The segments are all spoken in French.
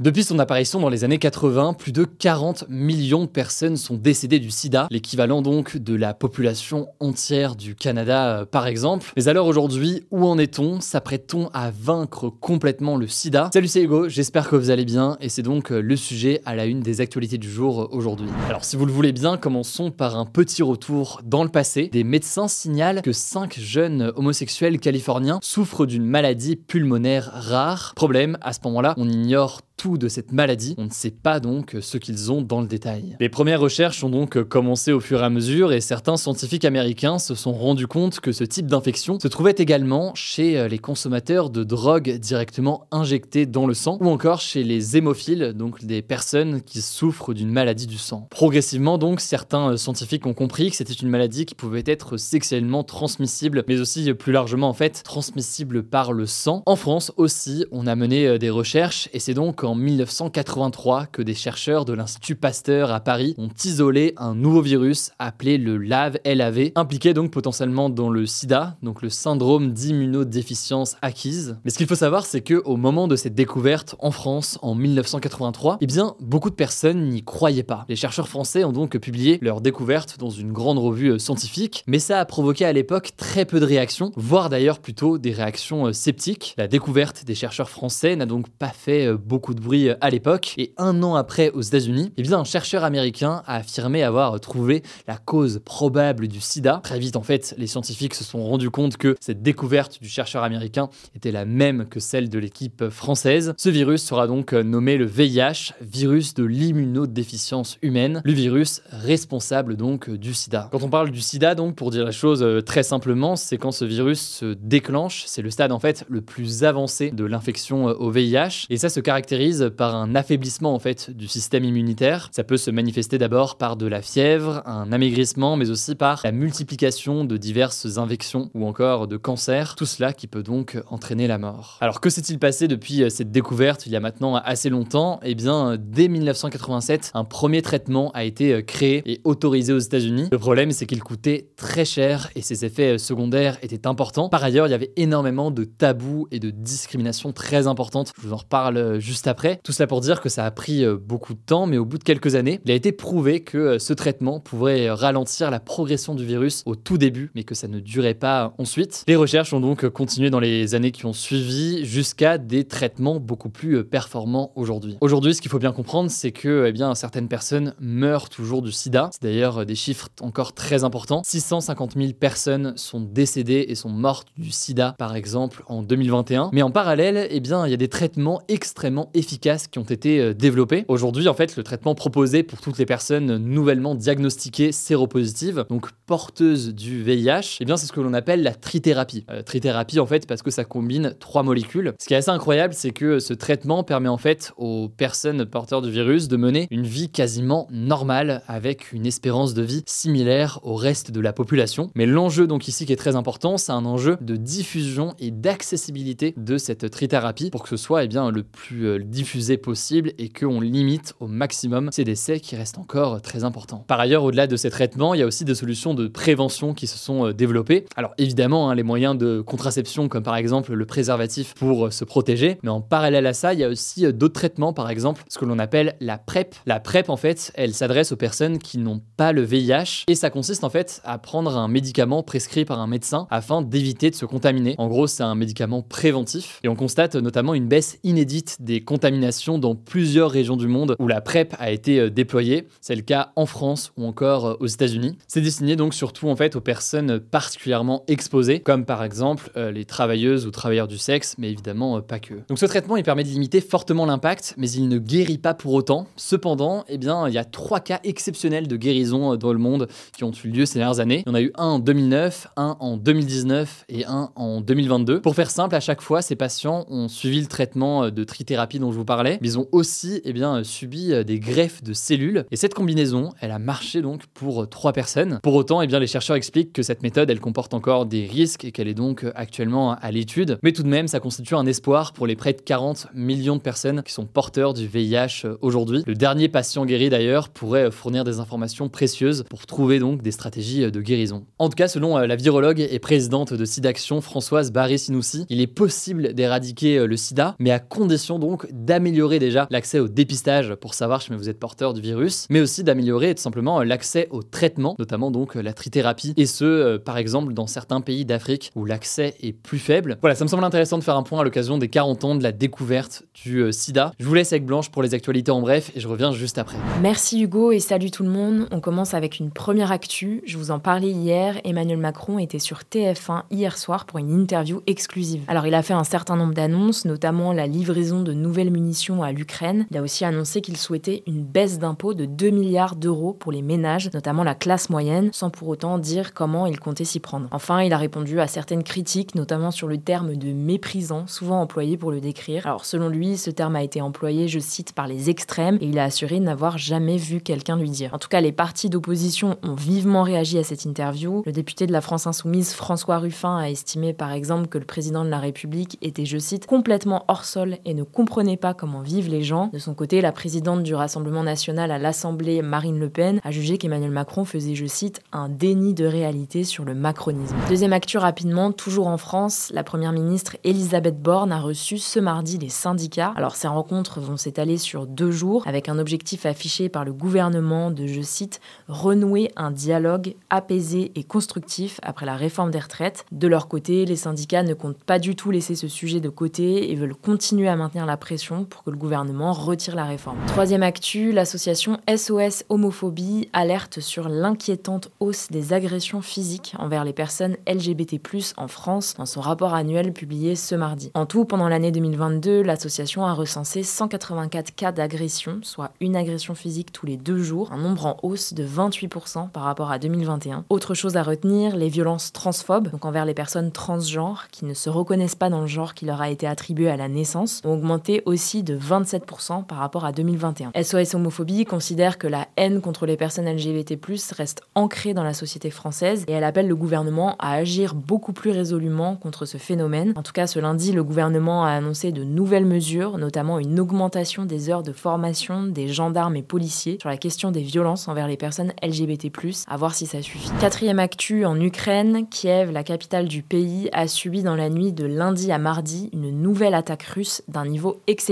Depuis son apparition dans les années 80, plus de 40 millions de personnes sont décédées du sida, l'équivalent donc de la population entière du Canada euh, par exemple. Mais alors aujourd'hui, où en est-on? S'apprête-t-on à vaincre complètement le sida? Salut c'est Hugo, j'espère que vous allez bien et c'est donc euh, le sujet à la une des actualités du jour euh, aujourd'hui. Alors si vous le voulez bien, commençons par un petit retour dans le passé. Des médecins signalent que 5 jeunes homosexuels californiens souffrent d'une maladie pulmonaire rare. Problème, à ce moment-là, on ignore tout de cette maladie. On ne sait pas donc ce qu'ils ont dans le détail. Les premières recherches ont donc commencé au fur et à mesure et certains scientifiques américains se sont rendus compte que ce type d'infection se trouvait également chez euh, les consommateurs de drogues directement injectées dans le sang ou encore chez les hémophiles, donc des personnes qui souffrent d'une maladie du sang. Progressivement donc, certains euh, scientifiques ont compris que c'était une maladie qui pouvait être sexuellement transmissible, mais aussi euh, plus largement en fait transmissible par le sang. En France aussi, on a mené des recherches et c'est donc en 1983 que des chercheurs de l'Institut Pasteur à Paris ont isolé un nouveau virus appelé le LAV-LAV, impliqué donc potentiellement dans le sida, donc le syndrome d'immunodéficience acquise. Mais ce qu'il faut savoir, c'est que au moment de cette découverte en France en 1983, eh bien, beaucoup de personnes n'y croyaient pas. Les chercheurs français ont donc publié leur découverte dans une grande revue euh, scientifique, mais ça a provoqué à l'époque très peu de réactions, voire d'ailleurs plutôt des réactions euh, sceptiques. La découverte des chercheurs français n'a donc pas fait euh, beaucoup de bruit à l'époque. Et un an après, aux États-Unis, eh bien, un chercheur américain a affirmé avoir trouvé la cause probable du sida. Très vite, en fait, les scientifiques se sont rendus compte que cette découverte du chercheur américain était la même que celle de l'équipe française. Ce virus sera donc nommé le VIH, virus de l'immunodéficience humaine, le virus responsable donc du sida. Quand on parle du sida, donc, pour dire la chose euh, très simplement, c'est quand ce virus se déclenche, c'est le stade en fait le plus avancé de l'infection euh, au VIH, et ça se caractérise par un affaiblissement en fait du système immunitaire. Ça peut se manifester d'abord par de la fièvre, un amaigrissement, mais aussi par la multiplication de diverses infections ou encore de cancers. Tout cela qui peut donc entraîner la mort. Alors que s'est-il passé depuis euh, cette découverte il y a maintenant assez longtemps? Eh bien, dès 1987, un premier traitement a été euh, créé et autorisé aux États-Unis. Le problème, c'est qu'il coûtait très cher et ses effets euh, secondaires étaient importants. Par ailleurs, il y avait énormément de tabous et de discriminations très importantes. Je vous en reparle juste après tout cela pour dire que ça a pris euh, beaucoup de temps, mais au bout de quelques années, il a été prouvé que euh, ce traitement pouvait ralentir la progression du virus au tout début, mais que ça ne durait pas ensuite. Les recherches ont donc continué dans les années qui ont suivi jusqu'à des traitements beaucoup plus euh, performants aujourd'hui. Aujourd'hui, ce qu'il faut bien comprendre, c'est que eh bien, certaines personnes meurent toujours du sida. C'est d'ailleurs des chiffres encore très importants. 650 000 personnes sont décédées et sont mortes du sida, par exemple, en 2021. Mais en parallèle, eh bien, il y a des traitements extrêmement efficaces qui ont été euh, développés. Aujourd'hui, en fait, le traitement proposé pour toutes les personnes nouvellement diagnostiquées séropositives, donc porteuses du VIH, eh bien, c'est ce que l'on appelle la trithérapie. Euh, trithérapie, en fait, parce que ça combine trois molécules. Ce qui est assez incroyable, c'est que ce traitement permet en fait aux personnes porteurs du virus de mener une vie quasiment normale avec une espérance de vie similaire au reste de la population. Mais l'enjeu donc ici qui est très important, c'est un enjeu de diffusion et d'accessibilité de cette trithérapie pour que ce soit eh bien, le plus euh, diffusé possible et qu'on limite au maximum ces décès qui restent encore très importants. Par ailleurs, au-delà de ces traitements, il y a aussi des solutions de prévention qui se sont euh, développées. Alors évidemment, hein, les moyens de contraception comme par exemple le préservatif pour euh, se protéger, mais en parallèle à ça, il y a aussi euh, d'autres traitements, par exemple ce que l'on appelle la PrEP. La PrEP, en fait, elle s'adresse aux personnes qui n'ont pas le VIH et ça consiste en fait à prendre un médicament prescrit par un médecin afin d'éviter de se contaminer. En gros, c'est un médicament préventif et on constate notamment une baisse inédite des contamination dans plusieurs régions du monde où la PrEP a été euh, déployée. C'est le cas en France ou encore euh, aux États-Unis. C'est destiné donc surtout en fait aux personnes particulièrement exposées, comme par exemple euh, les travailleuses ou travailleurs du sexe, mais évidemment pas que. Donc ce traitement il permet de limiter fortement l'impact, mais il ne guérit pas pour autant. Cependant, eh bien, il y a trois cas exceptionnels de guérison dans le monde qui ont eu lieu ces dernières années. Il y en a eu un en 2009, un en 2019 et un en 2022. Pour faire simple, à chaque fois, ces patients ont suivi le traitement de trithérapie je vous parlais, mais ils ont aussi eh subi des greffes de cellules. Et cette combinaison, elle a marché donc pour trois personnes. Pour autant, eh les chercheurs expliquent que cette méthode, elle comporte encore des risques et qu'elle est donc actuellement à l'étude. Mais tout de même, ça constitue un espoir pour les près de 40 millions de personnes qui sont porteurs du VIH aujourd'hui. Le dernier patient guéri d'ailleurs pourrait fournir des informations précieuses pour trouver donc des stratégies de guérison. En tout cas, selon la virologue et présidente de SIDAction, Françoise Barré-Sinoussi, il est possible d'éradiquer le sida, mais à condition donc d'améliorer déjà l'accès au dépistage pour savoir si vous êtes porteur du virus, mais aussi d'améliorer tout simplement l'accès au traitement, notamment donc la trithérapie, et ce, euh, par exemple, dans certains pays d'Afrique où l'accès est plus faible. Voilà, ça me semble intéressant de faire un point à l'occasion des 40 ans de la découverte du euh, sida. Je vous laisse avec Blanche pour les actualités en bref et je reviens juste après. Merci Hugo et salut tout le monde. On commence avec une première actu. Je vous en parlais hier, Emmanuel Macron était sur TF1 hier soir pour une interview exclusive. Alors il a fait un certain nombre d'annonces, notamment la livraison de nouvelles munitions à l'Ukraine. Il a aussi annoncé qu'il souhaitait une baisse d'impôts de 2 milliards d'euros pour les ménages, notamment la classe moyenne, sans pour autant dire comment il comptait s'y prendre. Enfin, il a répondu à certaines critiques, notamment sur le terme de méprisant, souvent employé pour le décrire. Alors selon lui, ce terme a été employé, je cite, par les extrêmes, et il a assuré n'avoir jamais vu quelqu'un lui dire. En tout cas, les partis d'opposition ont vivement réagi à cette interview. Le député de la France Insoumise, François Ruffin, a estimé par exemple que le président de la République était, je cite, complètement hors sol et ne comprenait pas comment vivent les gens. De son côté, la présidente du Rassemblement national à l'Assemblée, Marine Le Pen, a jugé qu'Emmanuel Macron faisait, je cite, un déni de réalité sur le macronisme. Deuxième actu rapidement, toujours en France, la première ministre Elisabeth Borne a reçu ce mardi les syndicats. Alors ces rencontres vont s'étaler sur deux jours avec un objectif affiché par le gouvernement de, je cite, renouer un dialogue apaisé et constructif après la réforme des retraites. De leur côté, les syndicats ne comptent pas du tout laisser ce sujet de côté et veulent continuer à maintenir la pression pour que le gouvernement retire la réforme. Troisième actu, l'association SOS Homophobie alerte sur l'inquiétante hausse des agressions physiques envers les personnes LGBT+ en France dans son rapport annuel publié ce mardi. En tout, pendant l'année 2022, l'association a recensé 184 cas d'agression, soit une agression physique tous les deux jours, un nombre en hausse de 28% par rapport à 2021. Autre chose à retenir, les violences transphobes, donc envers les personnes transgenres qui ne se reconnaissent pas dans le genre qui leur a été attribué à la naissance, ont augmenté aussi de 27% par rapport à 2021. SOS Homophobie considère que la haine contre les personnes LGBT+ reste ancrée dans la société française et elle appelle le gouvernement à agir beaucoup plus résolument contre ce phénomène. En tout cas, ce lundi, le gouvernement a annoncé de nouvelles mesures, notamment une augmentation des heures de formation des gendarmes et policiers sur la question des violences envers les personnes LGBT+, à voir si ça suffit. Quatrième actu, en Ukraine, Kiev, la capitale du pays, a subi dans la nuit de lundi à mardi une nouvelle attaque russe d'un niveau exceptionnel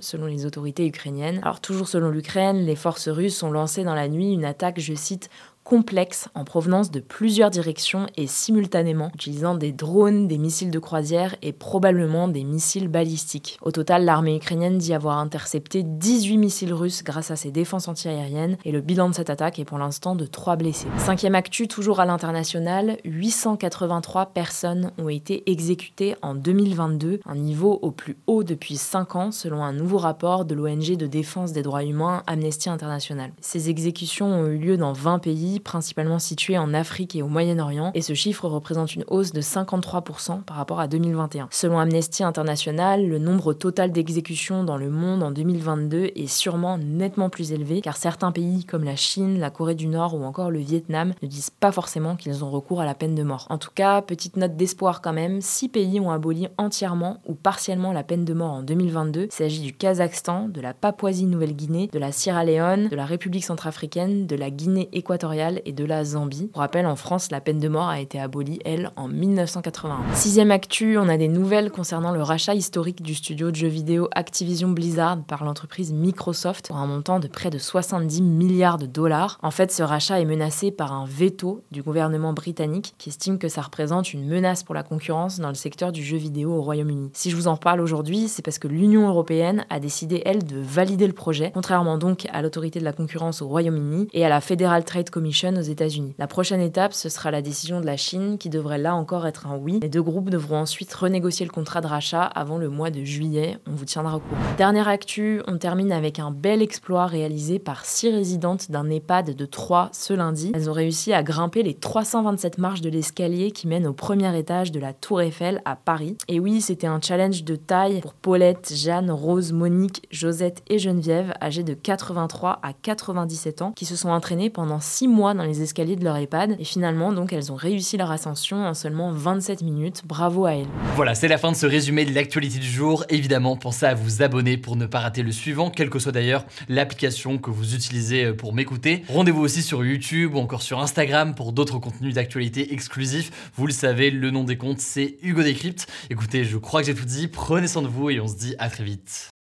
selon les autorités ukrainiennes. Alors toujours selon l'Ukraine, les forces russes ont lancé dans la nuit une attaque, je cite, complexe en provenance de plusieurs directions et simultanément, utilisant des drones, des missiles de croisière et probablement des missiles balistiques. Au total, l'armée ukrainienne dit avoir intercepté 18 missiles russes grâce à ses défenses antiaériennes et le bilan de cette attaque est pour l'instant de 3 blessés. Cinquième actu, toujours à l'international, 883 personnes ont été exécutées en 2022, un niveau au plus haut depuis 5 ans selon un nouveau rapport de l'ONG de défense des droits humains Amnesty International. Ces exécutions ont eu lieu dans 20 pays principalement situés en Afrique et au Moyen-Orient, et ce chiffre représente une hausse de 53% par rapport à 2021. Selon Amnesty International, le nombre total d'exécutions dans le monde en 2022 est sûrement nettement plus élevé, car certains pays comme la Chine, la Corée du Nord ou encore le Vietnam ne disent pas forcément qu'ils ont recours à la peine de mort. En tout cas, petite note d'espoir quand même, six pays ont aboli entièrement ou partiellement la peine de mort en 2022. Il s'agit du Kazakhstan, de la Papouasie-Nouvelle-Guinée, de la Sierra Leone, de la République centrafricaine, de la Guinée équatoriale et de la Zambie. Pour rappel, en France, la peine de mort a été abolie, elle, en 1981. Sixième actu, on a des nouvelles concernant le rachat historique du studio de jeux vidéo Activision Blizzard par l'entreprise Microsoft pour un montant de près de 70 milliards de dollars. En fait, ce rachat est menacé par un veto du gouvernement britannique qui estime que ça représente une menace pour la concurrence dans le secteur du jeu vidéo au Royaume-Uni. Si je vous en parle aujourd'hui, c'est parce que l'Union européenne a décidé, elle, de valider le projet, contrairement donc à l'autorité de la concurrence au Royaume-Uni et à la Federal Trade Commission aux États-Unis. La prochaine étape, ce sera la décision de la Chine qui devrait là encore être un oui. Les deux groupes devront ensuite renégocier le contrat de rachat avant le mois de juillet. On vous tiendra au courant. Dernière actu, on termine avec un bel exploit réalisé par six résidentes d'un EHPAD de Troyes ce lundi. Elles ont réussi à grimper les 327 marches de l'escalier qui mène au premier étage de la Tour Eiffel à Paris. Et oui, c'était un challenge de taille pour Paulette, Jeanne, Rose, Monique, Josette et Geneviève, âgées de 83 à 97 ans, qui se sont entraînées pendant 6 mois dans les escaliers de leur EHPAD. Et finalement, donc, elles ont réussi leur ascension en seulement 27 minutes. Bravo à elles. Voilà, c'est la fin de ce résumé de l'actualité du jour. Évidemment, pensez à vous abonner pour ne pas rater le suivant, quelle que soit d'ailleurs l'application que vous utilisez euh, pour m'écouter. Rendez-vous aussi sur YouTube ou encore sur Instagram pour d'autres contenus d'actualité exclusifs. Vous le savez, le nom des comptes, c'est Hugo Décrypte. Écoutez, je crois que j'ai tout dit. Prenez soin de vous et on se dit à très vite.